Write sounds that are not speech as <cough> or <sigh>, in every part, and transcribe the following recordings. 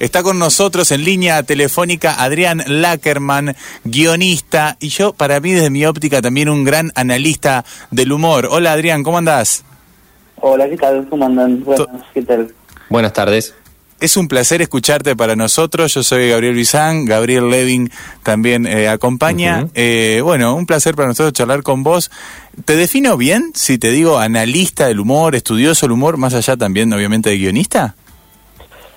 Está con nosotros en línea telefónica Adrián Lackerman, guionista y yo, para mí, desde mi óptica, también un gran analista del humor. Hola Adrián, ¿cómo andás? Hola, ¿qué tal? ¿Cómo andan? Buenas, ¿qué tal? Buenas tardes. Es un placer escucharte para nosotros. Yo soy Gabriel Bizán, Gabriel Levin también eh, acompaña. Eh, bueno, un placer para nosotros charlar con vos. ¿Te defino bien si te digo analista del humor, estudioso del humor, más allá también, obviamente, de guionista?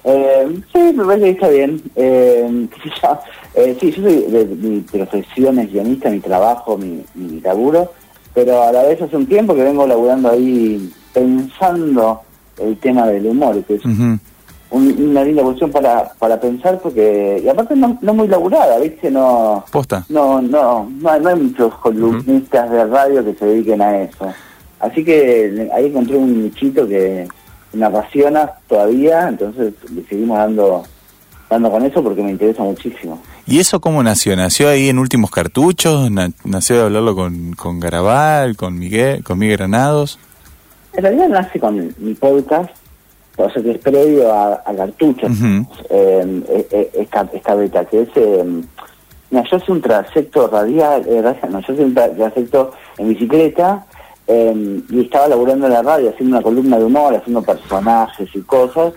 Eh, sí, me parece que está bien. Eh, <laughs> eh, sí, yo soy de, mi profesión es guionista, mi trabajo, mi, mi laburo, pero a la vez hace un tiempo que vengo laburando ahí pensando el tema del humor, que es un- una linda cuestión para, para pensar, porque, y aparte no, no muy laburada, ¿viste? No, Posta. no, no, no, hay, no hay muchos columnistas de radio que se dediquen a eso. Así que ahí encontré un nichito que me apasiona todavía, entonces le seguimos dando, dando con eso porque me interesa muchísimo. ¿Y eso cómo nació? ¿Nació ahí en Últimos Cartuchos? Na- ¿Nació de hablarlo con, con Garabal, con Miguel, con Miguel Granados? En realidad nace con mi podcast, o sea que es previo a, a Cartuchos, Ujú. eh, eh, eh, esta, esta beta, que es... Eh, mira, yo hice un trayecto radial, eh, no, yo hice un tra- trayecto en bicicleta eh, y estaba laburando en la radio, haciendo una columna de humor, haciendo personajes y cosas,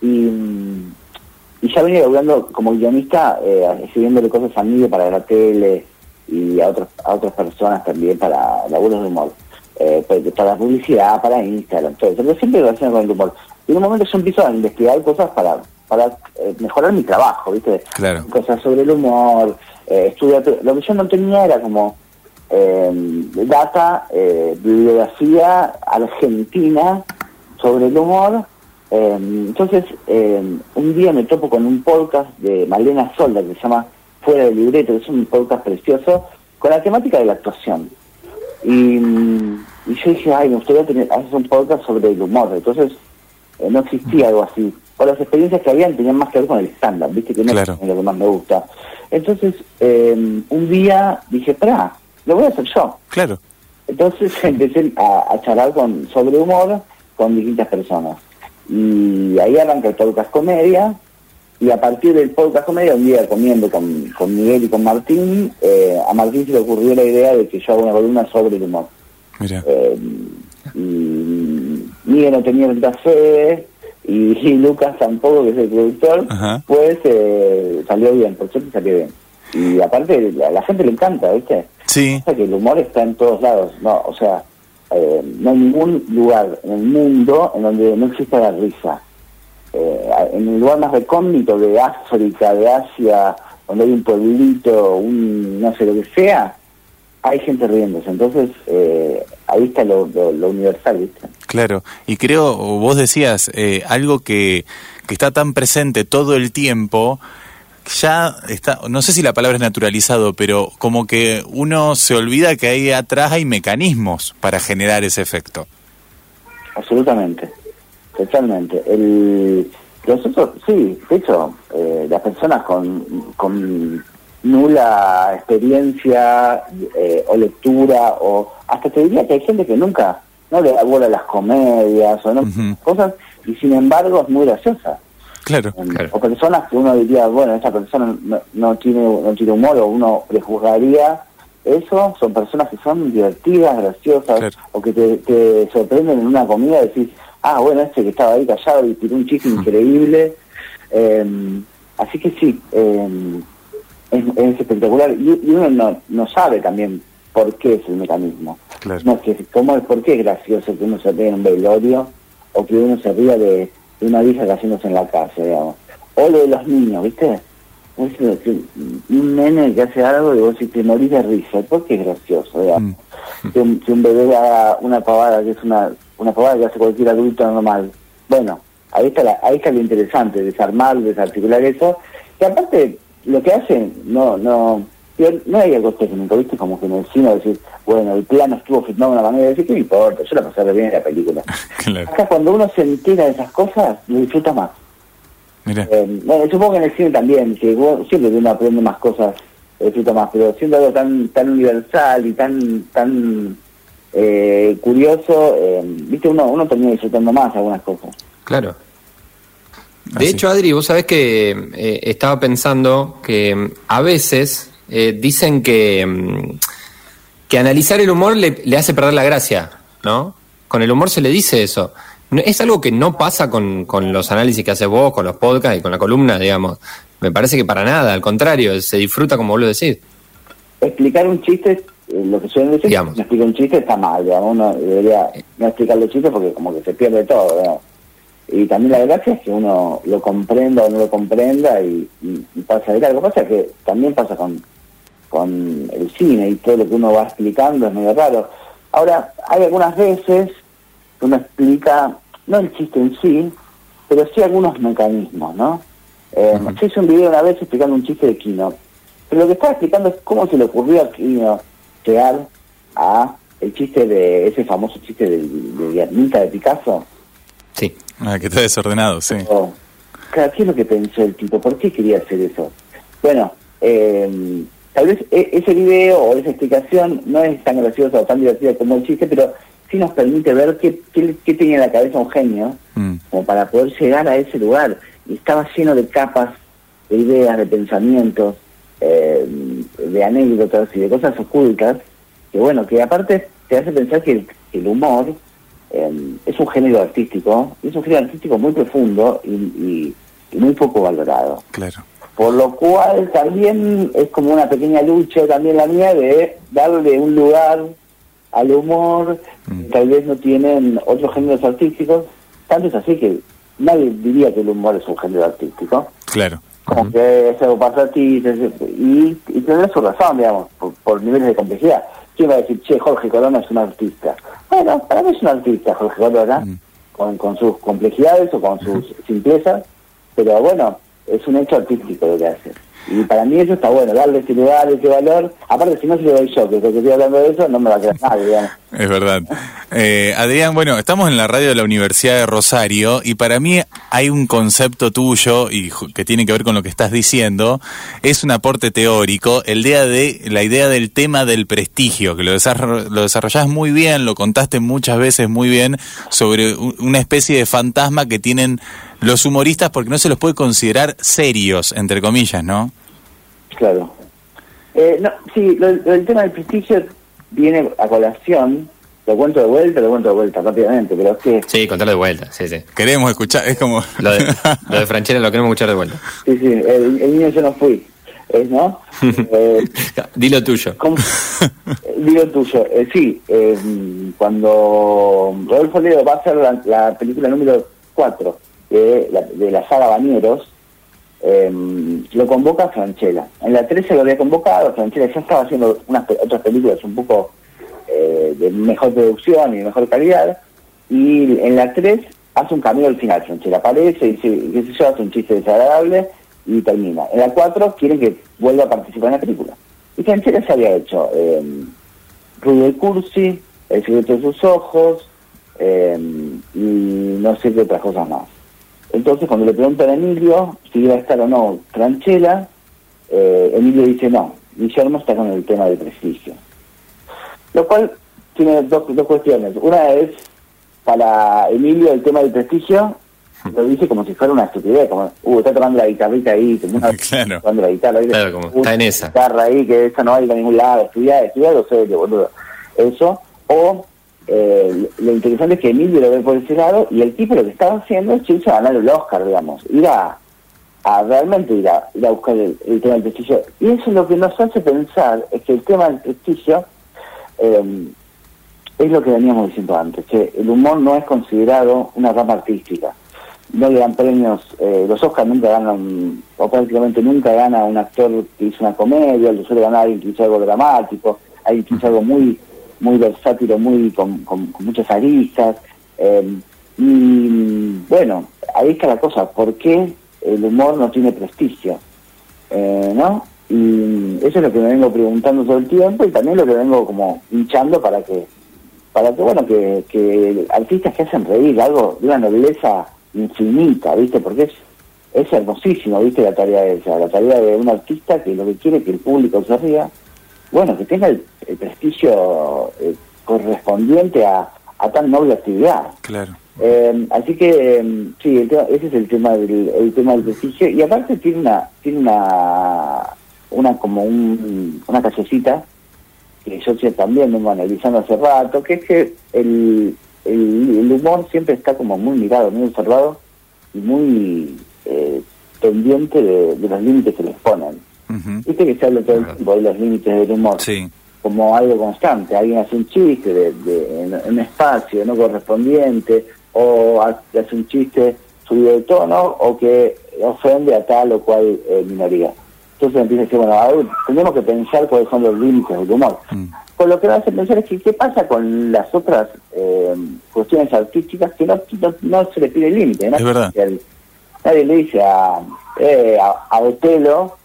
y, mm, y ya venía laburando como guionista, eh, escribiéndole cosas a mí para la tele y a, otros, a otras personas también para laburos de humor. Eh, para, publicidad, para Instagram, todo eso, pero siempre relacionado con el humor. Y en un momento yo empiezo a investigar cosas para para eh, mejorar mi trabajo, ¿viste? Claro. Cosas sobre el humor, eh, estudiar... Lo que yo no tenía era como eh, data, eh, bibliografía argentina sobre el humor. Eh, entonces, eh, un día me topo con un podcast de Malena Solda que se llama Fuera del Libreto, que es un podcast precioso, con la temática de la actuación. Y, y yo dije, ay, me gustaría tener, hacer un podcast sobre el humor. Entonces, eh, no existía algo así. O las experiencias que habían tenían más que ver con el estándar, viste que no Claro. es lo que más me gusta. Entonces, eh, un día dije, espera, lo voy a hacer yo. Claro. Entonces <laughs> empecé a, a charlar con, sobre humor con distintas personas. Y ahí arranca el podcast comedia. Y a partir del podcast comedia, un día comiendo con, con Miguel y con Martín, eh, a Martín se le ocurrió la idea de que yo haga una columna sobre el humor. Mira. Eh, y Miguel no tenía tanta fe y, <laughs> y Lucas tampoco, que es el productor, Ajá. pues eh, salió bien, por suerte salió bien. Y aparte, a la gente le encanta, ¿viste? Sí. Pasa que el humor está en todos lados, no, o sea, eh, no hay ningún lugar en el mundo en donde no exista la risa. Eh, en el lugar más recóndito de África, de Asia, donde hay un pueblito, un no sé lo que sea, hay gente riéndose. Entonces, eh, ahí está lo, lo- lo universal, ¿viste? Claro, y creo, o vos decías, eh, algo que, que está tan presente todo el tiempo, ya está, no sé si la palabra es naturalizado, pero como que uno se olvida que ahí atrás hay mecanismos para generar ese efecto. Absolutamente, totalmente. El, nosotros, sí, de hecho, eh, las personas con, con nula experiencia eh, o lectura, o hasta te diría que hay gente que nunca no le da bola a las comedias o no cosas, y sin embargo es muy graciosa. Claro. Claro. O personas que uno diría, bueno, esta persona no, no tiene no tiene humor o uno prejuzgaría eso, son personas que son divertidas, graciosas, Claro. o que te, te sorprenden en una comida y decís, ah, bueno, este que estaba ahí callado y tiró un chiste increíble. Em, así que sí, em, es, es espectacular. Y, y uno no, no sabe también por qué es el mecanismo. Claro. No, que, ¿cómo, ¿Por qué es gracioso que uno se ríe en un velorio o que uno se ría de, de una vieja cayéndose en la casa, digamos? O lo de los niños, ¿viste? Vos que Un nene que hace algo y vos decís, te morís de risa. ¿Por qué es gracioso, digamos? Que, un, que un bebé haga una pavada que es una, una pavada que hace cualquier adulto normal. Bueno, ahí está, la, ahí está lo interesante, desarmar, desarticular eso. Que aparte, lo que hacen, no, no, no hay algo técnico, ¿viste? Como que en el cine decir, bueno, el plano estuvo filmado de una manera, decir, ¿qué me importa? Yo la pasé re bien en la película. <laughs> Claro. Acá cuando uno se entera de esas cosas, lo disfruta más. Mira. Eh, bueno, supongo que en el cine también, que uno- siempre que uno aprende más cosas, lo disfruta más, pero siendo algo tan tan universal y tan tan eh, curioso, eh, viste, uno uno termina disfrutando más algunas cosas. Claro. De hecho, Adri, vos sabés que eh, estaba pensando que mm, a veces eh, dicen que, mm, que analizar el humor le, le, hace perder la gracia, ¿no? Con el humor se le dice eso. es algo que no pasa con, con los análisis que haces vos, con los podcasts y con la columna, digamos. Me parece que para nada, al contrario, se disfruta como vos lo decís. Explicar un chiste, eh, lo que suelen decir, digamos. no explica un chiste está mal, digamos, uno debería no explicar los chistes porque como que se pierde todo, digamos. Y también la gracia es que uno lo comprenda o no lo comprenda y, pasa de Lo que pasa es que también pasa con, con el cine y todo lo que uno va explicando es medio raro. Ahora, hay algunas veces que uno explica, no el chiste en sí, pero sí algunos mecanismos, ¿no? Eh, Yo hice un video una vez explicando un chiste de Kino, pero lo que estaba explicando es cómo se le ocurrió a Kino llegar a el chiste de, ese famoso chiste de, de de Picasso. Sí. Ah, que está desordenado, sí. ¿qué es lo que pensó el tipo? ¿Por qué quería hacer eso? Bueno, eh, tal vez e, ese video o esa explicación no es tan graciosa o tan divertida como el chiste, pero sí nos permite ver qué, qué, tenía en la cabeza un genio mm. como para poder llegar a ese lugar. Y estaba lleno de capas, de ideas, de pensamientos, eh, de anécdotas y de cosas ocultas, que bueno, que aparte te hace pensar que el humor Em, es un género artístico, es un género artístico muy profundo y, muy poco valorado. Claro. Por lo cual también es como una pequeña lucha también la mía de darle un lugar al humor, mm. tal vez no tienen otros géneros artísticos, tanto es así que nadie diría que el humor es un género artístico. Claro. Como que es algo para y, y tener su razón, digamos, por niveles de complejidad. ¿quién va a decir, che, Jorge Corona es un artista? Bueno, para mí es un artista Jorge Corona, mm. con, con sus complejidades o con sus simplezas, pero bueno, es un hecho artístico lo que hace. Y para mí eso está bueno, darle ese lugar, ese valor. Aparte, si no se lo doy yo, que estoy hablando de eso, no me va a quedar nadie, digamos. <laughs> Es verdad. Eh, Adrián, bueno, estamos en la radio de la Universidad de Rosario y para mí hay un concepto tuyo y que tiene que ver con lo que estás diciendo. Es un aporte teórico, el día de la idea del tema del prestigio, que lo, lo desarrollás muy bien, lo contaste muchas veces muy bien sobre una especie de fantasma que tienen los humoristas porque no se los puede considerar serios, entre comillas, ¿no? Claro. Eh, no, sí, el tema del prestigio viene a colación. Lo cuento de vuelta, lo cuento de vuelta rápidamente, pero es que... Sí, contarlo de vuelta, sí, sí. Queremos escuchar, es como... Lo de, <laughs> lo de Franchella lo queremos escuchar de vuelta. Sí, sí, el, niño yo no fui, ¿no? <laughs> eh, Dilo tuyo. Dilo tuyo, eh, sí, eh, cuando Rodolfo Leo va a hacer la, la película número 4 de la, de la saga Bañeros, em, lo convoca Franchella. En la 13 lo había convocado, Franchella ya estaba haciendo unas otras películas un poco eh, de mejor producción y de mejor calidad, y en la 3 hace un camino al final, Franchella aparece y qué sé yo, hace un chiste desagradable y termina. En la 4 quieren que vuelva a participar en la película. Y Franchella se había hecho eh, Rudy Cursi, El secreto de sus ojos, em, y no sé qué otras cosas más. Entonces, cuando le preguntan a Emilio si iba a estar o no Tranchela, eh, Emilio dice no, Guillermo está con el tema del prestigio. Lo cual tiene dos, dos cuestiones. Una es, para Emilio, el tema del prestigio lo dice como si fuera una estupidez, como, uh, está tomando la guitarrita ahí, como una, <laughs> claro. tomando la guitarra ahí, claro, como, está en esa. guitarra ahí, que esa no hay a ningún lado, estudiar, estudiar, lo sé, boludo. Eso, o eh, lo interesante es que Emilio lo ve por ese lado y el tipo lo que estaba haciendo es irse ganar el Oscar, digamos, ir a, realmente ir a, ir a buscar el, tema del prestigio. Y eso es lo que nos hace pensar, es que el tema del prestigio eh, es lo que veníamos diciendo antes, que el humor no es considerado una rama artística. No le dan premios, eh, los Oscars nunca ganan, o prácticamente nunca gana un actor que hizo una comedia, lo suele ganar alguien que hizo algo dramático, alguien que hizo algo muy muy versátil, muy con, muchas aristas. Eh, y bueno, ahí está la cosa, ¿por qué el humor no tiene prestigio? Eh, ¿No? Y eso es lo que me vengo preguntando todo el tiempo y también lo que vengo como hinchando para que, para que bueno, que, que artistas que hacen reír, algo de una nobleza infinita, ¿viste? Porque es, es hermosísimo, ¿viste? La tarea de la tarea de un artista que lo que quiere es que el público se ría bueno, que tenga el, prestigio eh, correspondiente a, tan noble actividad. Claro. Eh, así que eh, sí, el tema- ese es el tema del el tema del prestigio y aparte tiene una tiene una una como un, una callecita que yo también vengo analizando hace rato, que es que el, el, el humor siempre está como muy mirado, muy observado y muy eh, pendiente de, de los límites que les ponen. Ujú. Viste que se habla todo el tiempo de los límites del humor Sí, como algo constante. Alguien hace un chiste de, de- en, en un espacio no correspondiente, o ha- hace un chiste subido de tono, o que ofende a tal o cual eh, minoría. Entonces empieza a decir, bueno, a ver, tenemos que pensar cuáles son los límites del humor. Mm. Con lo que me hace pensar es que qué pasa con las otras eh, cuestiones artísticas que no, no, no se le pide límite. ¿no? Es verdad. El- Nadie le dice a, eh, a, a Otelo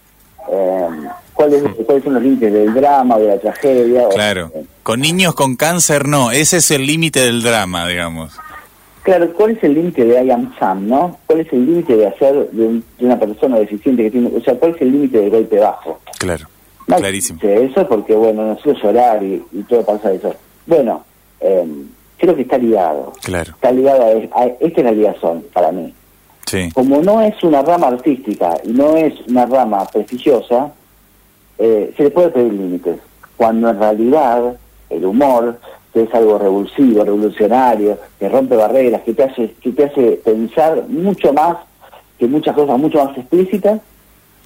eh, cuáles, cuáles son los límites del drama, de la tragedia. o- claro. eh, Con niños con cáncer no, ese es el límite del drama, digamos. claro, ¿cuál es el límite de I am Sam, no? ¿Cuál es el límite de hacer de, un- de una persona deficiente que tiene... O sea, ¿cuál es el límite del golpe bajo? Claro, No clarísimo. Eso porque, bueno, no sé llorar y, y todo pasa eso. Bueno, eh, creo que está ligado. Claro, Está ligado a, a- Esta es la ligazón para mí. Sí. Como no es una rama artística y no es una rama prestigiosa, eh, se le puede pedir límites. Cuando en realidad el humor, que es algo revulsivo, revolucionario, que rompe barreras, que te hace, que te hace pensar mucho más que muchas cosas mucho más explícitas,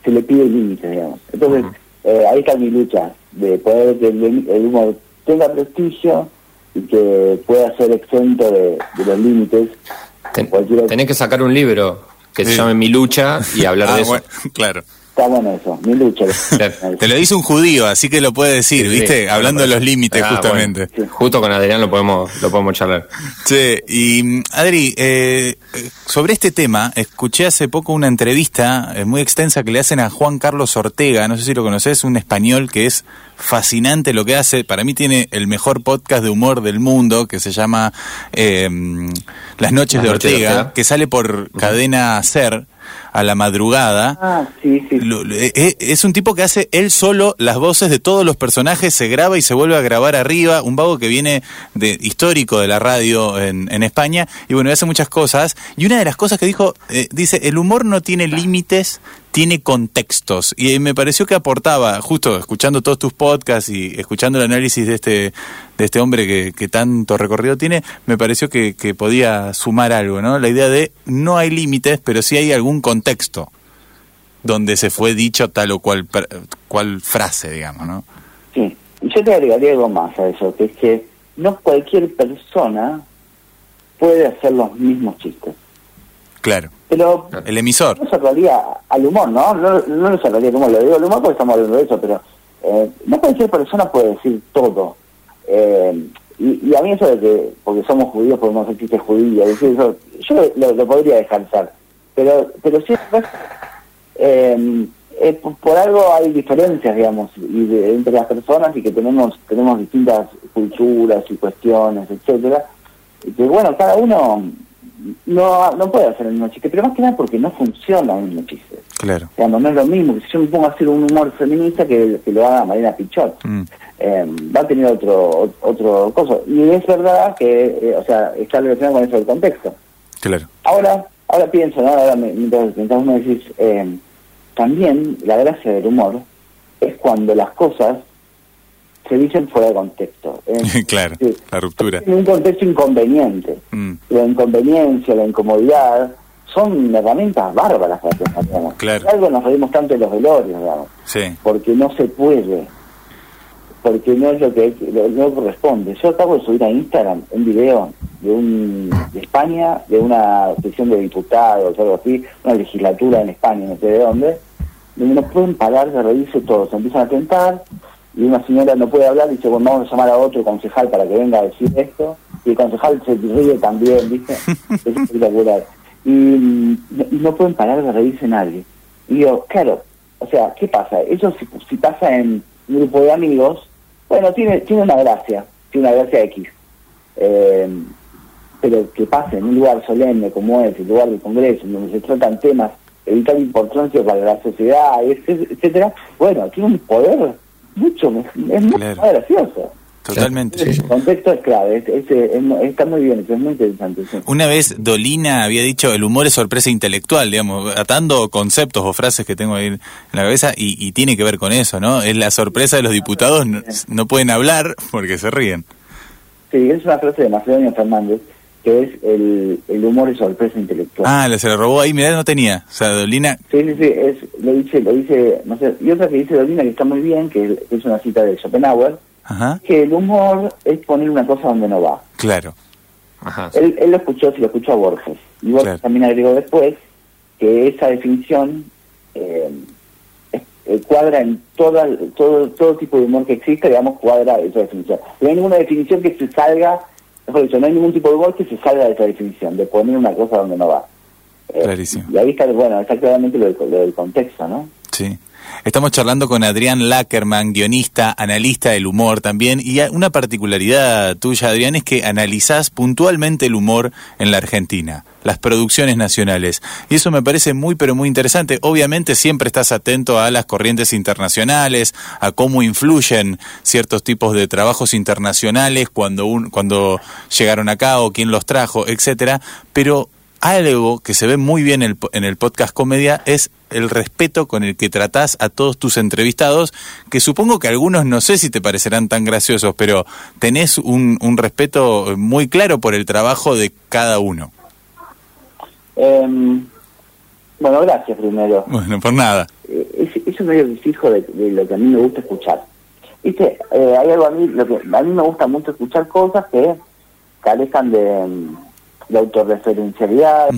se le pide límites, digamos. Entonces, eh, ahí está mi lucha, de poder que el, el humor tenga prestigio y que pueda ser exento de, de los límites. Ten- Cualquiera- tenés que sacar un libro que se llame Mi lucha y hablar Ah, de eso. bueno, <laughs> claro. Está bueno eso, mi lucha. <laughs> Te lo dice un judío, así que lo puede decir, Sí, ¿viste? sí. Hablando de los límites, Ah, justamente. bueno. Justo con Adrián lo podemos, lo podemos charlar. Che, y Adri, eh, sobre este tema, escuché hace poco una entrevista eh, muy extensa que le hacen a Juan Carlos Ortega, no sé si lo conoces, un español que es fascinante lo que hace, para mí tiene el mejor podcast de humor del mundo, que se llama eh, Las Noches Las de Noches de Ortega, Ortega. que sale por cadena Ser a la madrugada. Ah, sí, sí. Eh, eh, es un tipo que hace él solo las voces de todos los personajes, se graba y se vuelve a grabar arriba, un vago que viene de histórico de la radio en, en España, y bueno, hace muchas cosas, y una de las cosas que dijo, eh, dice, el humor no tiene límites, tiene contextos, y eh, me pareció que aportaba, justo escuchando todos tus podcasts y escuchando el análisis de este, de este hombre que, que tanto recorrido tiene, me pareció que, que podía sumar algo, ¿no? La idea de no hay límites, pero sí hay algún contexto donde se fue dicho tal o cual, cual frase, digamos, ¿no? Sí. Yo te agregaría algo más a eso, que es que no cualquier persona puede hacer los mismos chistes. Claro. Pero El emisor. no cerraría al humor, ¿no? No, no lo cerraría al humor, lo digo al humor porque estamos hablando de eso, pero eh, no cualquier persona puede decir todo. Eh, y, y a mí eso de que, porque somos judíos, podemos hacer chistes judíos, decir eso, yo lo, lo- podría dejar ser. Pero, pero sí, eh, eh, por, por algo hay diferencias, digamos, y de- entre las personas y que tenemos tenemos distintas culturas y cuestiones, etcétera y que bueno, cada uno no, no puede hacer el mismo chiste, pero más que nada porque no funciona el mismo chiste. Claro. Digamos, no es lo mismo que si yo me pongo a hacer un humor feminista que, que lo haga Marina Pichot. Mm. Eh, va a tener otro otro cosa. Y es verdad que, eh, o sea, está relacionado con eso del contexto. Claro. Ahora, ahora pienso, ¿no? Ahora me- mientras, mientras me decís, eh, también la gracia del humor es cuando las cosas se dicen fuera de contexto. Eh, <laughs> claro. sí. La ruptura. En un contexto inconveniente. Mm. La inconveniencia, la incomodidad, son herramientas bárbaras para digamos. Claro. Por algo nos reímos tanto en los velorios, digamos, Sí. porque no se puede, porque no es lo que lo- no corresponde. Yo acabo de subir a Instagram un video de un de España, de una sesión de diputados algo así, una legislatura en España, no sé de dónde, donde no pueden parar de reírse todos, empiezan a tentar y una señora no puede hablar, dice, bueno, vamos a llamar a otro concejal para que venga a decir esto, y el concejal se ríe también, ¿viste? <laughs> Es espectacular. Y, no- y no pueden parar de reírse nadie. Y digo, claro, o sea, ¿qué pasa? Eso si, si pasa en un grupo de amigos, bueno, tiene, tiene una gracia, tiene una gracia X. Eh, pero que pase en un lugar solemne como es, el lugar del Congreso, donde se tratan temas de vital importancia para la sociedad, etc- etcétera, bueno, tiene un poder mucho, es mucho Claro. más gracioso. Totalmente. El contexto es clave, es- es- es- está muy bien, es muy interesante. sí. Una vez Dolina había dicho el humor es sorpresa intelectual, digamos, atando conceptos o frases que tengo ahí en la cabeza y, y tiene que ver con eso, ¿no? Es la sorpresa de los diputados, no, no pueden hablar porque se ríen. Sí, es una frase de Macedonio Fernández, que es el, el humor es sorpresa intelectual. Ah, le- se le robó ahí, mirá, no tenía. O sea, Dolina, Sí, sí, sí, es, lo dice, lo dice, no sé, y otra que dice Dolina que está muy bien, que es- una cita de Schopenhauer, ajá, que el humor es poner una cosa donde no va. claro, Ajá. Él, él lo escuchó, se lo escuchó a Borges. Y Borges Claro. también agregó después que esa definición eh, eh, cuadra en toda, todo, todo tipo de humor que existe, digamos, cuadra esa definición. No hay ninguna definición que se salga, mejor dicho, no hay ningún tipo de humor que se salga de esa definición, de poner una cosa donde no va. Eh, Clarísimo. Y ahí está, bueno, está claramente lo del, lo del contexto, ¿no? sí. Estamos charlando con Adrián Lackerman, guionista, analista del humor también. Y una particularidad tuya, Adrián, es que analizás puntualmente el humor en la Argentina, las producciones nacionales. Y eso me parece muy, pero muy interesante. Obviamente siempre estás atento a las corrientes internacionales, a cómo influyen ciertos tipos de trabajos internacionales cuando, un, cuando llegaron acá o quién los trajo, etcétera. Pero algo que se ve muy bien el po- en el podcast Comedia es el respeto con el que tratás a todos tus entrevistados, que supongo que algunos no sé si te parecerán tan graciosos, pero tenés un, un respeto muy claro por el trabajo de cada uno. Em, bueno, gracias primero. Bueno, por nada. Eh, es, es un medio que fijo de, de lo que a mí me gusta escuchar. Viste, eh, hay algo a mí, lo que a mí me gusta mucho escuchar cosas que carezcan de, de autorreferencialidad,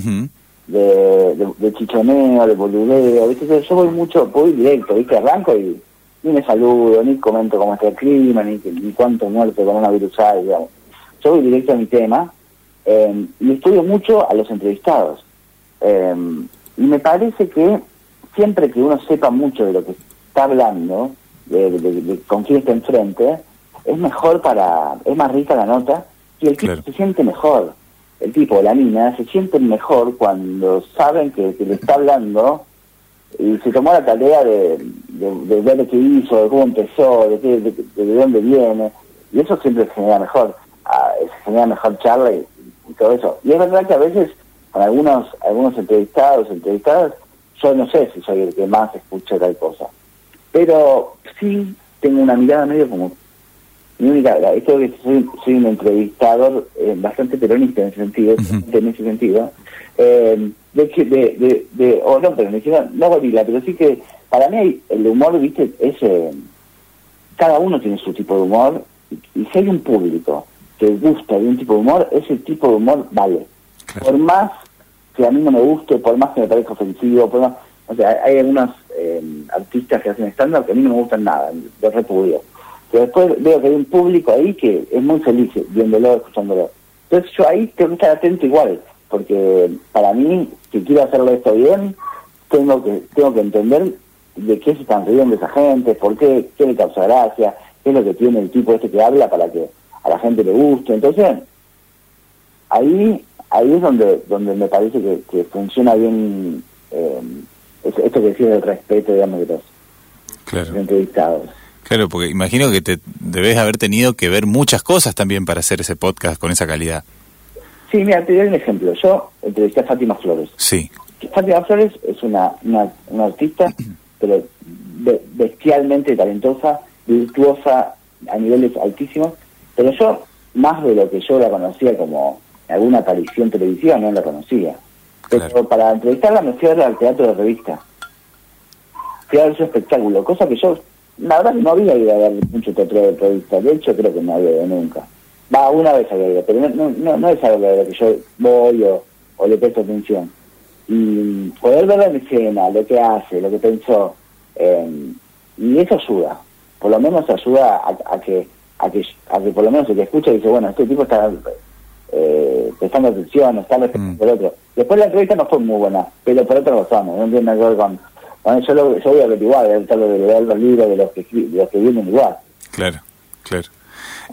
de, de, de chichoneo, de boludeo, ¿viste? Yo- voy mucho, voy directo, ¿viste? Arranco y ni me saludo, ni comento cómo está el clima, ni, ni cuánto muerto coronavirus hay, digamos. Yo voy directo a mi tema eh, y estudio mucho a los entrevistados. Eh, y me parece que siempre que uno sepa mucho de lo que está hablando, de, de- de con quién está enfrente, es mejor para, es más rica la nota y el tipo Claro. se siente mejor. El tipo o la mina se sienten mejor cuando saben que, que le está hablando y se tomó la tarea de, de, de ver qué hizo, de cómo empezó, de, qué, de, de dónde viene, y eso siempre se genera mejor, ah, se genera mejor charla y, y todo eso. Y es verdad que a veces con algunos algunos entrevistados, entrevistadas, yo no sé si soy el que más escucha tal cosa, pero sí tengo una mirada medio como mi única, esto que soy, soy un entrevistador eh, bastante peronista en ese sentido, en ese sentido, eh, de que, de, de, de, o no peronista, no gorila, pero sí que para mí el humor, viste, es, eh, cada uno tiene su tipo de humor, y, y si hay un público que gusta de un tipo de humor, ese tipo de humor vale. Claro. Por más que a mí no me guste, por más que me parezca ofensivo, por más, o sea, hay algunos eh, artistas que hacen estándar que a mí no me gustan nada, los repudio. Pero después veo que hay un público ahí que es muy feliz viéndolo, escuchándolo. Entonces yo ahí tengo que estar atento igual, porque para mí, si quiero hacerlo esto bien, tengo que tengo que entender de qué se están riendo esa gente, por qué, qué le causa gracia, qué es lo que tiene el tipo este que habla para que a la gente le guste. Entonces, ahí ahí es donde donde me parece que, que funciona bien eh, es- esto que decía del respeto, digamos, de los, Claro. los entrevistados. Claro, porque imagino que te debes haber tenido que ver muchas cosas también para hacer ese podcast con esa calidad. Sí, mira, te doy un ejemplo. Yo entrevisté a Fátima Flores. Sí, Fátima Flores es una, una, una artista, <clears throat> pero be- bestialmente talentosa, virtuosa a niveles altísimos, pero yo, más de lo que yo la conocía como alguna aparición en televisión, no la conocía. Pero para entrevistarla me fui a ver al teatro de revista. Fui a ver su espectáculo, cosa que yo, la verdad que no había ido a ver mucho teatro de revista, de hecho creo que no había ido nunca. Va, una vez había ido, pero no, no, no, no es algo a lo que yo voy o, o le presto atención y poder verla en escena, lo que hace, lo que pensó, eh, y eso ayuda, por lo menos ayuda a, a que a que a que por lo menos el que escucha dice, bueno, este tipo está eh, prestando atención, está respetando Mm. por otro. Después la entrevista no fue muy buena, pero por otras razones, no tiene nada que ver con... con- yo, lo, yo voy a averiguar, voy a tratar de leer los libros de los que, de los que vienen igual. claro, claro.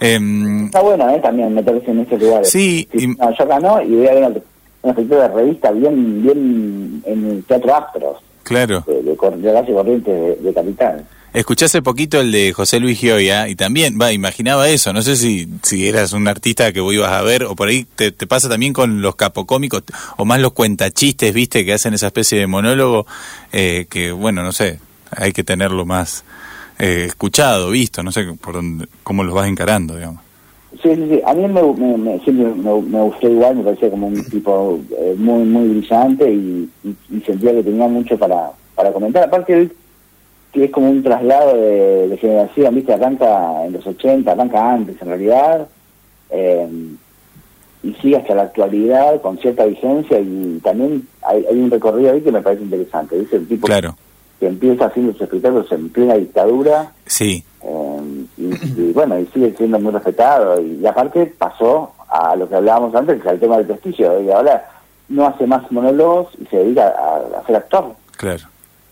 Em, Está bueno, ¿eh? También meterse en estos lugares. Sí, Sí, y- no, yo acá no, y voy a ver una, una de revista bien bien en el teatro Astros. Claro. de, de, de base corriente de, de capital. Escuché hace poquito el de José Luis Gioia y también, va, imaginaba eso. No sé si, si eras un artista que vos ibas a ver o por ahí te, te pasa también con los capocómicos o más los cuentachistes, viste, que hacen esa especie de monólogo eh, que, bueno, no sé, hay que tenerlo más eh, escuchado, visto, no sé por dónde, cómo los vas encarando, digamos. Sí, sí, sí. A mí me, me- me- siempre me, me gustó igual, me parecía como un <clears throat> tipo eh, muy muy brillante y, y- y sentía que tenía mucho para, para comentar. Aparte, él, que es como un traslado de, de generación, ¿viste? Arranca en los 80, arranca antes en realidad, eh, y sigue hasta la actualidad con cierta vigencia y también hay, hay un recorrido ahí que me parece interesante. ¿viste? El tipo Claro, que empieza haciendo sus espectáculos en plena dictadura sí, eh, y, y bueno, y sigue siendo muy respetado. Y, y aparte pasó a lo que hablábamos antes, que es el tema del prestigio. Y ahora no hace más monólogos y se dedica a, a ser actor. claro.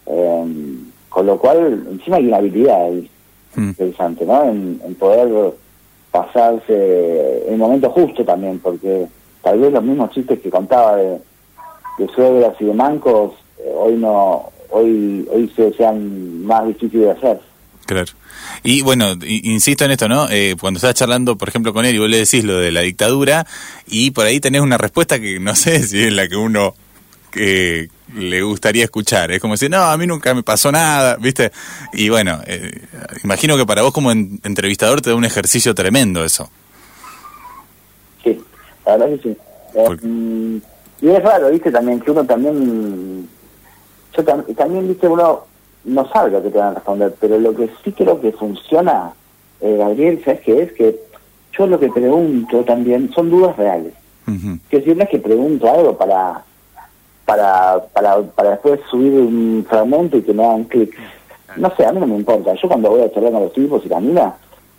Eh, con lo cual, encima hay una habilidad ahí Mm, interesante, ¿no? En, en poder pasarse en el momento justo también, porque tal vez los mismos chistes que contaba de, de suegras y de mancos, eh, hoy no hoy hoy se sean más difíciles de hacer. Claro. Y bueno, insisto en esto, ¿no? Eh, cuando estás charlando, por ejemplo, con él y vos le decís lo de la dictadura y por ahí tenés una respuesta que no <laughs> sé si es la que uno eh, le gustaría escuchar. Es como decir, no, a mí nunca me pasó nada, ¿viste? Y bueno, eh, imagino que para vos como en- entrevistador te da un ejercicio tremendo eso. Sí, la verdad que sí. Eh, mm, y es raro, viste, también, que uno también, yo tam- también, viste, uno no sabe lo que te van a responder, pero lo que sí creo que funciona, eh, Gabriel, ¿sabes qué es? Que yo lo que pregunto también son dudas reales. Que si no es que pregunto algo para, para, para, para después subir un fragmento y que me hagan clic. No sé, a mí no me importa. Yo cuando voy a charlar con los tipos y camina,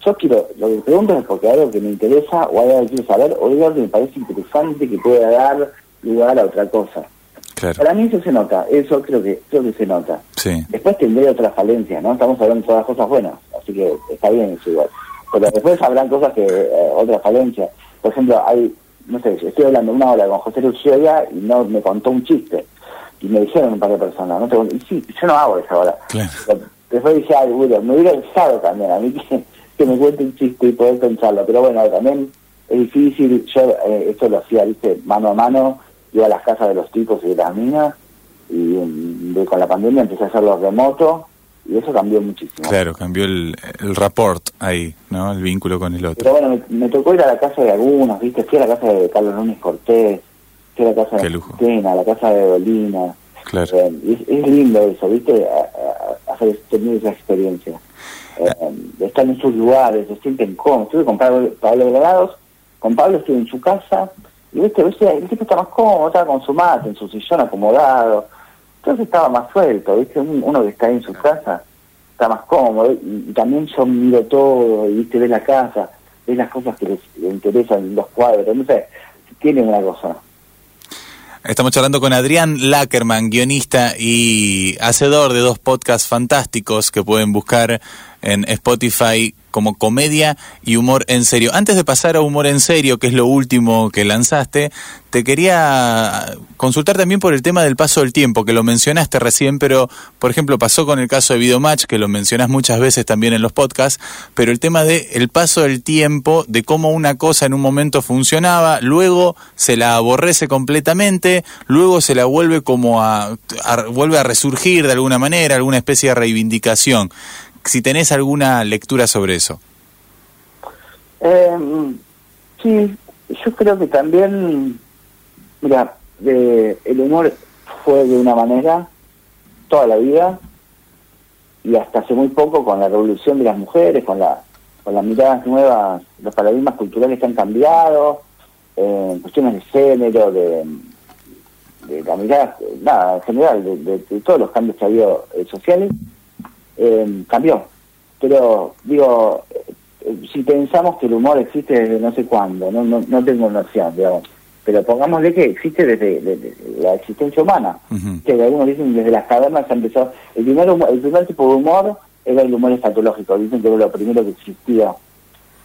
yo quiero, lo que pregunto es porque hay algo que me interesa o hay algo que quiero saber o hay algo que me parece interesante que pueda dar lugar a otra cosa. Claro, Para mí eso se nota, eso creo que creo que se nota. sí, Después tendré otras falencias, ¿no? Estamos hablando de todas cosas buenas, así que está bien eso igual. Pero después habrán cosas que, eh, otras falencias. Por ejemplo, hay, no sé, estoy hablando una hora con José Lucioya y no me contó un chiste. Y me dijeron un par de personas, ¿no? Te- Y sí, yo no hago esa hora. claro. Después dije, ay, bueno, me hubiera gustado también a mí que, que me cuente un chiste y poder pensarlo. Pero bueno, también es difícil. Yo eh, esto lo hacía, viste, mano a mano. Iba a las casas de los tipos y de las minas. Y de- con la pandemia empecé a hacerlo remoto. Y eso cambió muchísimo. Claro, cambió el, el rapport ahí, ¿no? El vínculo con el otro. Pero bueno, me, me tocó ir a la casa de algunos, ¿viste? Fui a la casa de Carlos Núñez Cortés, fui a la casa Qué de. Cristina, a la casa de Dolina. Claro. Eh, es, es lindo eso, ¿viste? A- a- hacer tener esa experiencia. Eh, estar en sus lugares, se sienten cómodos. Estuve con Pablo, Pablo Granados, con Pablo estuve en su casa, y viste, ¿viste? el tipo está más cómodo, estaba con su mate, en su sillón acomodado. Entonces estaba más suelto, ¿viste? Un- Uno que está ahí en su casa está más cómodo. Y, y también yo miro todo, y viste, ves la casa, ves las cosas que les, les interesan, los cuadros, no sé, tiene una cosa. Estamos charlando con Adrián Lackerman, guionista y hacedor de dos podcasts fantásticos que pueden buscar en Spotify como comedia y humor en serio. Antes de pasar a humor en serio, que es lo último que lanzaste, te quería consultar también por el tema del paso del tiempo, que lo mencionaste recién, pero por ejemplo pasó con el caso de Videomatch, que lo mencionás muchas veces también en los podcasts, pero el tema de el paso del tiempo, de cómo una cosa en un momento funcionaba, luego se la aborrece completamente, luego se la vuelve como a- vuelve a resurgir de alguna manera, alguna especie de reivindicación. Si tenés alguna lectura sobre eso. Eh, sí, yo creo que también, mira, eh, el humor fue de una manera toda la vida y hasta hace muy poco con la revolución de las mujeres, con la con las miradas nuevas, los paradigmas culturales que han cambiado, eh, cuestiones de género, de, de la mirada, nada, en general, de, todos los cambios que ha habido eh, sociales, eh, cambió. Pero, digo, eh, si pensamos que el humor existe desde no sé cuándo, no, no, no tengo noción, digamos, pero pongámosle que existe desde, desde la existencia humana, que algunos dicen desde las cavernas se empezó, el primer, humo- el primer tipo de humor era el humor escatológico, dicen que era lo primero que existía.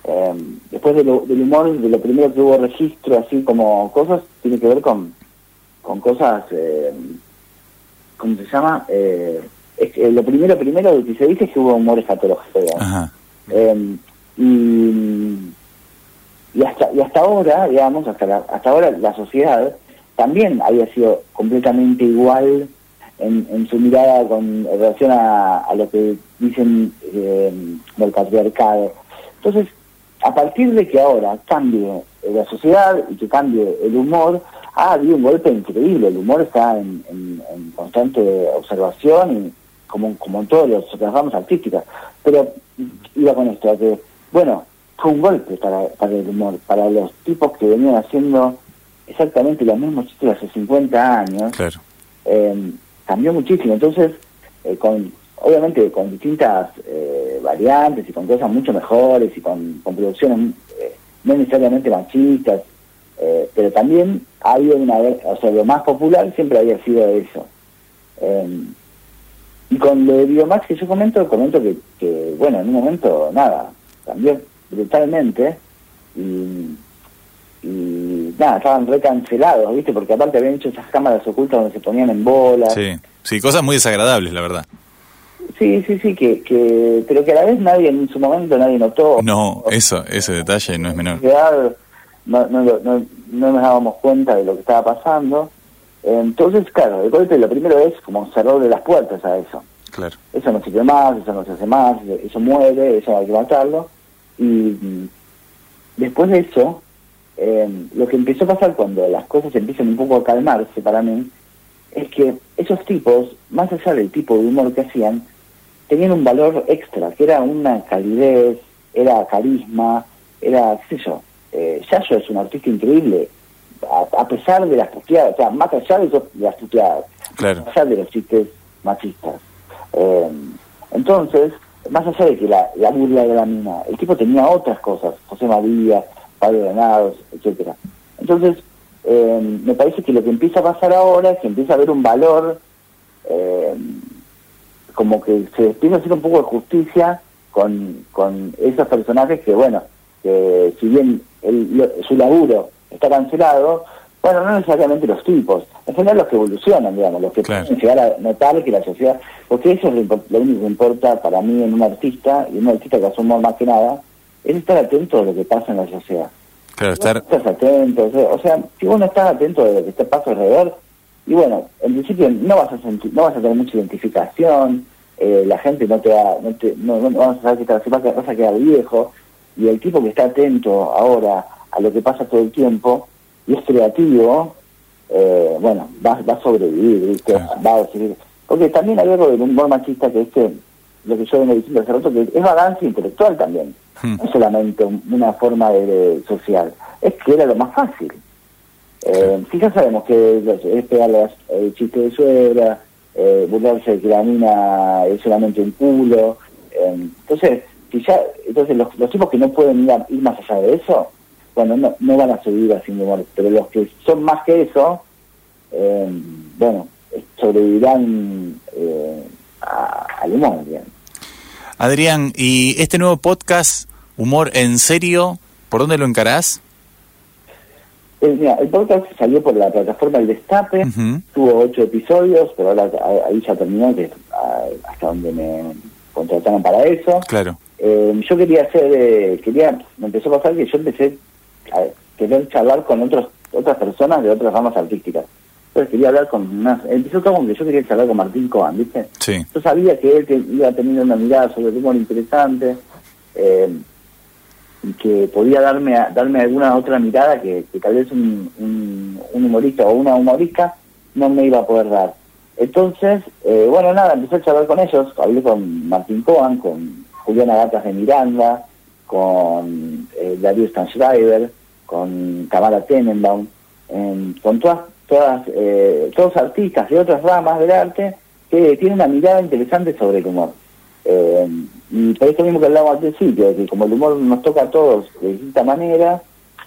Eh, después de lo- del humor, de lo primero que hubo registro, así como cosas, tiene que ver con, con cosas... Eh, ¿cómo se llama? Eh, es que lo primero, primero que se dice es que hubo humor escatológico. Eh, y, y hasta y hasta ahora, digamos, hasta la- hasta ahora la sociedad también había sido completamente igual en, en su mirada con relación a, a lo que dicen eh, del patriarcado. Entonces, a partir de que ahora cambie la sociedad y que cambie el humor, ha habido un golpe increíble. El humor está en, en- en constante observación y como, como en todos los las ramas artísticas. Pero iba con esto, que, bueno, fue un golpe para, para el humor, para los tipos que venían haciendo exactamente los mismos chistes hace 50 años Claro. eh, cambió muchísimo. Entonces, eh, con obviamente con distintas eh, variantes y con cosas mucho mejores y con, con producciones eh, no necesariamente machistas, eh, pero también ha habido una o sea, lo más popular siempre había sido eso. Y con lo de Biomax que yo comento, comento que, que, bueno, en un momento, nada, cambió brutalmente y, y nada, estaban recancelados, ¿viste? Porque aparte habían hecho esas cámaras ocultas donde se ponían en bola. Sí. Sí, cosas muy desagradables, la verdad. Sí, sí, sí, que, que, pero que a la vez nadie en su momento nadie notó. No, eso, ese detalle no es menor. no, no, no, no nos dábamos cuenta de lo que estaba pasando. Entonces, claro, de golpe lo primero es como cerrarle las puertas a eso. Claro. Eso no sirve más, eso no se hace más, eso muere, eso hay que matarlo. Y mm, después de eso, eh, lo que empezó a pasar cuando las cosas empiezan un poco a calmarse para mí, es que esos tipos, más allá del tipo de humor que hacían, tenían un valor extra, que era una calidez, era carisma, era, qué sé yo, eh, Yayo es un artista increíble, a, a pesar de las puteadas, o sea, más allá de, esos- de las puteadas, Claro. más allá de los chistes machistas. Eh, entonces, más allá de que la, la burla de la mina, el tipo tenía otras cosas, José María, Pablo Granados, etcétera. Entonces, eh, me parece que lo que empieza a pasar ahora es que empieza a haber un valor, eh, como que se empieza a hacer un poco de justicia con, con esos personajes que, bueno, que si bien el- lo- su laburo está cancelado, bueno, no necesariamente los tipos, en general los que evolucionan, digamos, los que Claro. pueden llegar a notar que la sociedad, porque eso es lo, lo único que importa para mí en un artista, y un artista que humor más que nada, es estar atento a lo que pasa en la sociedad. Claro, estar. Estás atento, o sea, o sea, si vos no estás atento de lo que te pasa alrededor, y bueno, en principio no vas a sentir, no vas a tener mucha identificación, eh, la gente no te va, no, te, no, no vas a saber que te vas a quedar viejo, y el tipo que está atento ahora a lo que pasa todo el tiempo y es creativo, eh, bueno, va, va a sobrevivir, ¿viste? Claro. va a seguir. Porque también hay algo del humor machista que es que, lo que yo vengo diciendo hace rato, que es vagancia intelectual también Hmm. no solamente un- una forma de, de social, es que era lo más fácil. Eh, si ya sabemos que es pegarle el chiste de suegra, eh, burlarse de que la mina es solamente un culo. eh, entonces, si ya, entonces los, los tipos que no pueden ir, a- ir más allá de eso, bueno, no, no van a seguir haciendo humor, pero los que son más que eso, eh, bueno, sobrevivirán eh, a- al humor, bien. Adrián, ¿y este nuevo podcast, Humor en Serio, por dónde lo encarás? Eh, mira, el podcast salió por la plataforma El Destape, tuvo ocho episodios, pero ahora ahí ya terminó, que es ah, hasta donde me contrataron para eso. Claro. Eh, yo quería hacer, eh, quería, me empezó a pasar que yo empecé querer charlar con otros otras personas de otras ramas artísticas. Entonces quería hablar con unas, empezó todo que yo quería charlar con Martín Coan, ¿viste? Sí. Yo sabía que él que iba teniendo una mirada sobre el humor interesante, eh, y que podía darme a- darme alguna otra mirada que, que tal vez un, un, un humorista o una humorista no me iba a poder dar. Entonces, eh, bueno, nada, empecé a charlar con ellos, hablé con Martín Coan, con Juliana Gatas de Miranda, con eh, Darío Stanschreiber, con Tamara Tenenbaum, con todas, todas eh, todos artistas de otras ramas del arte que tienen una mirada interesante sobre el humor. Eh, y por esto mismo que hablamos al principio, que como el humor nos toca a todos de distinta manera,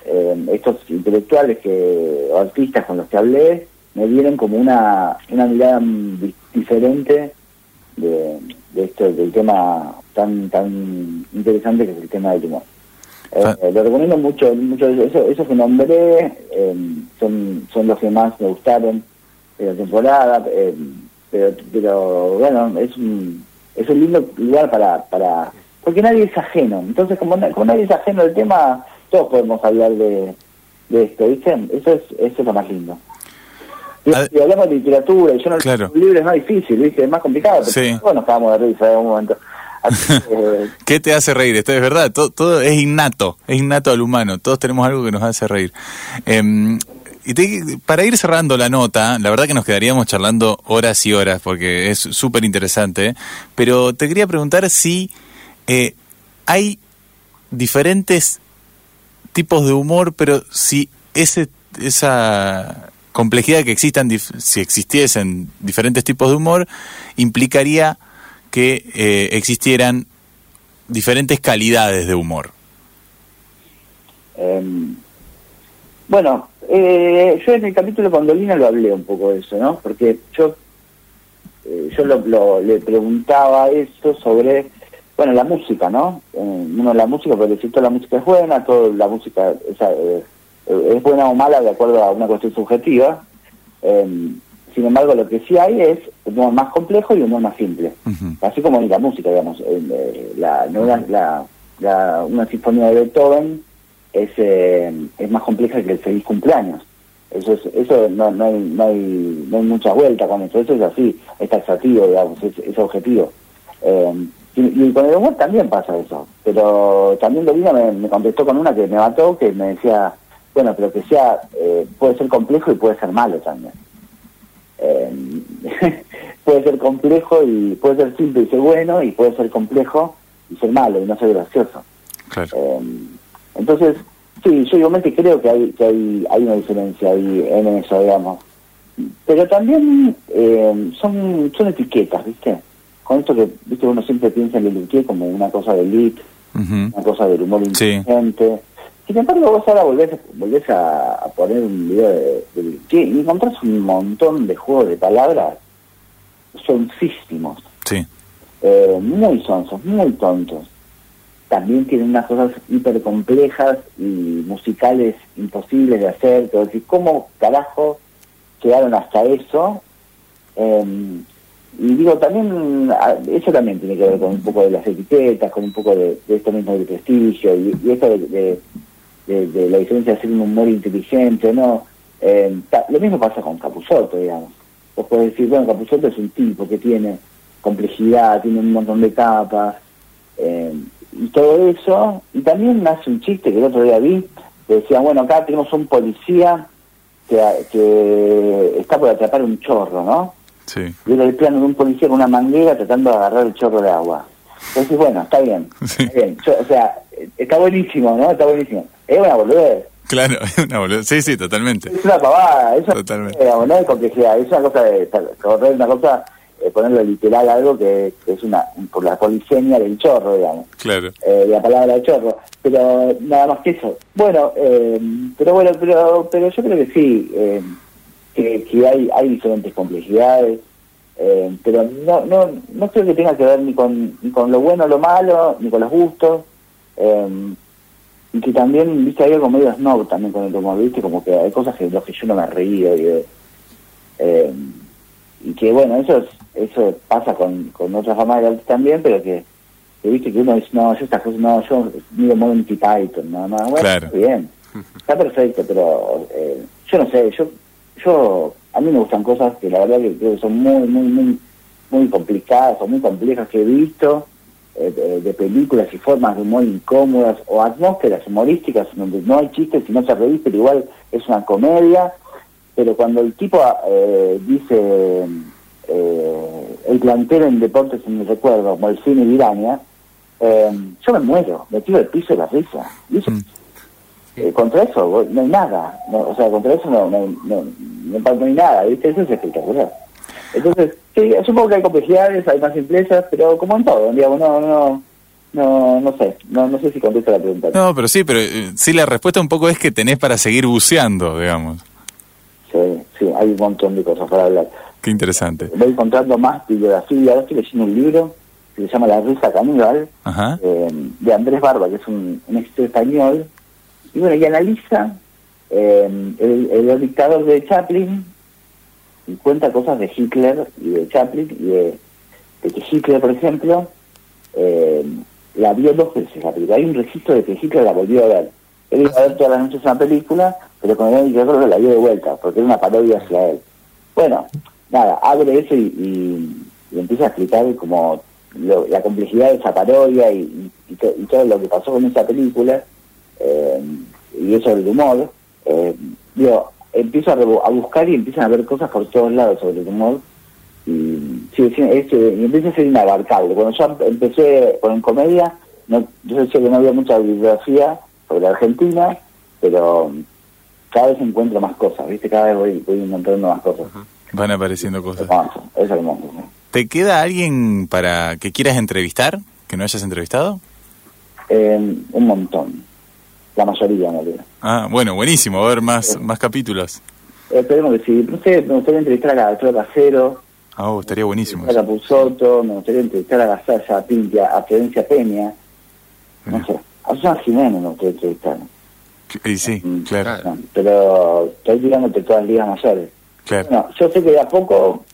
eh, estos intelectuales que, o artistas con los que hablé me dieron como una, una mirada di- diferente de, de esto, del tema tan tan interesante que es el tema del humor. Eh, lo recomiendo mucho, mucho eso, esos que nombré eh, son, son los que más me gustaron de la temporada. eh, pero, pero bueno, es un, es un lindo lugar para, para, porque nadie es ajeno. Entonces, como, como nadie es ajeno al tema, todos podemos hablar de, de esto, ¿viste? Eso es, eso es lo más lindo. Y, y hablamos de literatura, y yo no Claro. un libro es más difícil, ¿viste? Es más complicado, pero Sí. todos nos acabamos de risa en un momento. <laughs> ¿Qué te hace reír? Esto es verdad, todo, es innato, es innato al humano, todos tenemos algo que nos hace reír. Em, y para ir cerrando la nota, la verdad que nos quedaríamos charlando horas y horas porque es súper interesante, pero te quería preguntar si eh, hay diferentes tipos de humor, pero si ese, esa complejidad que existan, si existiesen diferentes tipos de humor, implicaría que eh, existieran diferentes calidades de humor. Em, bueno, eh, yo en el capítulo con Dolina lo hablé un poco de eso, ¿no? Porque yo eh, yo lo, lo- le preguntaba eso sobre, bueno, la música, ¿no? Eh, uno la música, porque si toda la música es buena, toda la música es, eh, es buena o mala de acuerdo a una cuestión subjetiva. Sin embargo, lo que sí hay es humor más complejo y humor más simple. Así como en la música, digamos. eh, la, una sinfonía de Beethoven es, eh, es más compleja que el feliz cumpleaños. Eso es, eso no, no, hay, no, hay, no hay mucha vuelta con eso. Eso es así, es taxativo, digamos, es, es objetivo. Eh, y, y con el humor también pasa eso. Pero también Dolina me, me contestó con una que me mató, que me decía, bueno, pero que sea, eh, puede ser complejo y puede ser malo también. Eh, <laughs> puede ser complejo y puede ser simple y ser bueno y puede ser complejo y ser malo y no ser gracioso. Claro. Eh, entonces, sí, yo igualmente creo que hay que hay, hay una diferencia ahí en eso, digamos. Pero también eh, son son etiquetas, ¿viste? Con esto que, ¿viste? Uno siempre piensa en el etiqueta como una cosa de elite, una cosa del humor Sí. Sin embargo, vos ahora volvés, volvés a, a poner un video de, de- y encontrás un montón de juegos de palabras soncísimos, Sí. eh, muy sonsos, muy tontos. También tienen unas cosas hiper complejas y musicales imposibles de hacer. Pero decir, ¿cómo carajo llegaron hasta eso? Eh, y digo, también, a- eso también tiene que ver con un poco de las etiquetas, con un poco de, de esto mismo del prestigio y, y esto de, de- de- de la diferencia de hacer un humor inteligente, ¿no? Eh, ta- lo mismo pasa con Capusotto, digamos. Vos podés decir, bueno, Capusotto es un tipo que tiene complejidad, tiene un montón de capas, eh, y todo eso, y también hace un chiste que el otro día vi, que decía, bueno, acá tenemos un policía que, que está por atrapar un chorro, ¿no? Sí. y era el plano de un policía con una manguera tratando de agarrar el chorro de agua. Entonces, bueno, está bien. <laughs> Sí. Está bien. Yo- o sea, está buenísimo, ¿no? Está buenísimo. Es una boludez. Claro, <laughs> es una boluda. Sí, sí, totalmente. Es una pavada. Es una, Totalmente. digamos, no es complejidad. Es una cosa de correr una cosa, eh, ponerlo literal algo que, que es una por la policenia del chorro, digamos. Claro. eh, la palabra chorro, pero nada más que eso. Bueno, eh, pero bueno, pero pero yo creo que sí, eh, que, que hay hay diferentes complejidades, eh, pero no no no creo que tenga que ver ni con ni con lo bueno o lo malo, ni con los gustos, eh, y que también, viste, hay algo medio snob también con el humor, viste, como que hay cosas que los que yo no me río y eh, y que bueno, eso es- eso pasa con, con otras ramas del arte también, pero que, que viste que uno dice, no, yo estas cosas, no, yo miro Monty Python, no, no, bueno, Claro. bien, está perfecto, pero eh, yo no sé, yo, yo, a mí me gustan cosas que la verdad que creo que son muy, muy, muy, muy complicadas o muy complejas que he visto, eh, de, películas y formas de humor incómodas o atmósferas humorísticas donde no hay chistes y no se reír, pero igual es una comedia, pero cuando el tipo eh, dice eh, el plantel en deportes en mi recuerdo, como el cine Viraña, eh, yo me muero, me tiro el piso de la risa. Y eso, Mm. eh, contra eso no hay nada, no, o sea, contra eso no, no, no, no, no hay nada, ¿viste? Eso es espectacular. Entonces, sí, supongo que hay complejidades, hay más simplezas, pero como en todo, digamos, no, no, no, no sé, no, no sé si contesto la pregunta. No, pero sí, pero eh, sí la respuesta un poco es que tenés para seguir buceando, digamos. Sí, sí, hay un montón de cosas para hablar. Qué interesante. Voy encontrando más bibliografía, ahora estoy leyendo un libro que se llama La risa caníbal, Ajá. eh, de Andrés Barba, que es un, un escritor español, y bueno, y analiza eh, el, el dictador de Chaplin y cuenta cosas de Hitler y de Chaplin y de, que Hitler, por ejemplo, eh, la vio dos veces la película. Hay un registro de que Hitler la volvió a ver. Él iba a ver todas las noches una película, pero con él yo creo que la vio de vuelta, porque era una parodia hacia él. Bueno, nada, abre eso y, y- empieza a explicar como lo- la complejidad de esa parodia y, y todo lo que pasó con esa película, eh, y eso del humor. Eh, digo, empiezo a, rebu- a buscar y empiezan a ver cosas por todos lados sobre el humor y, sí, sí, es, eh, y empieza a ser inabarcable. Cuando yo empecé con comedia, no, yo decía que no había mucha bibliografía sobre Argentina, pero cada vez encuentro más cosas, ¿viste? Cada vez voy, voy encontrando más cosas. Van apareciendo cosas. Hermoso, es hermoso. ¿sí? ¿Te queda alguien para que quieras entrevistar? ¿Que no hayas entrevistado? Eh, un montón, la mayoría en realidad. Ah, bueno, buenísimo. A ver más, más capítulos. Esperemos que sí. No sé, me gustaría entrevistar a Alfredo Casero, Ah, oh, estaría buenísimo. a Capuzotto, me gustaría entrevistar a Gasalla, a Pintia, a Florencia Peña, no sé, a Susana Jiménez me gustaría entrevistar. Y sí, Mm, claro, no, pero estoy tirándote todas las ligas mayores. claro. Bueno, yo sé que de a poco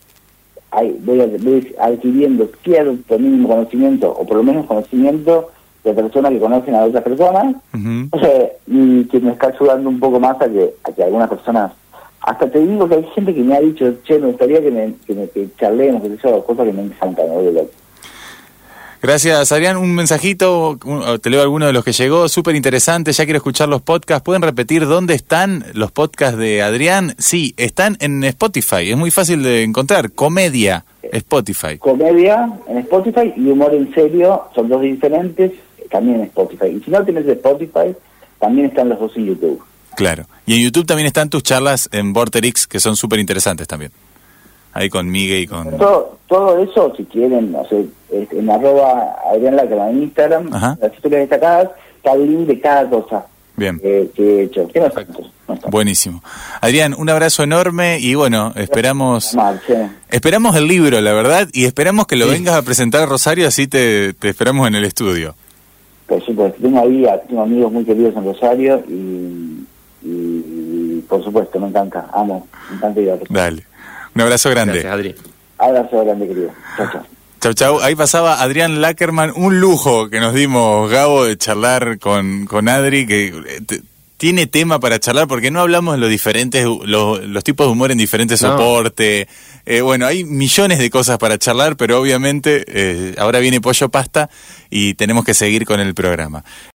hay, voy, a- voy adquiriendo cierto mínimo conocimiento, o por lo menos conocimiento de personas que conocen a otras personas, y que me está ayudando un poco más a que, a que algunas personas, hasta te digo que hay gente que me ha dicho, che, me gustaría que, me, que, me, que charlemos, que sé yo, cosas que me encantan, loco. Gracias, Adrián. Un mensajito, un- te leo alguno de los que llegó, súper interesante. Ya quiero escuchar los podcasts. ¿Pueden repetir dónde están los podcasts de Adrián? Sí, están en Spotify. Es muy fácil de encontrar. Comedia, Spotify. Comedia en Spotify y humor en serio, son dos diferentes, también en Spotify. Y si no tienes Spotify, también están los dos en YouTube. Claro. Y en YouTube también están tus charlas en Vorterix, que son súper interesantes también. Ahí con Miguel y con... Todo, todo eso, si quieren, en arroba Adrián Lacra en Instagram, Ajá. las historias destacadas, está el link de cada cosa Bien. eh, que he hecho. Que no no. Buenísimo. Adrián, un abrazo enorme y bueno, esperamos... Marche. Esperamos el libro, la verdad, y esperamos que lo Sí. vengas a presentar a Rosario, así te, te esperamos en el estudio. Por supuesto, tengo ahí, a- tengo amigos muy queridos en Rosario y, y, y, por supuesto, me encanta, amo, me encanta ir a Rosario. Dale. Un abrazo grande. Gracias, Adri. Abrazo grande, querido. Chao, chao. Chau, chau. Ahí pasaba Adrián Lackerman. Un lujo que nos dimos, Gabo, de charlar con, con Adri, que eh, te- tiene tema para charlar, porque no hablamos de los diferentes, los, los tipos de humor en diferentes No. soportes. Eh, bueno, hay millones de cosas para charlar, pero obviamente eh, ahora viene Pollo Pasta y tenemos que seguir con el programa.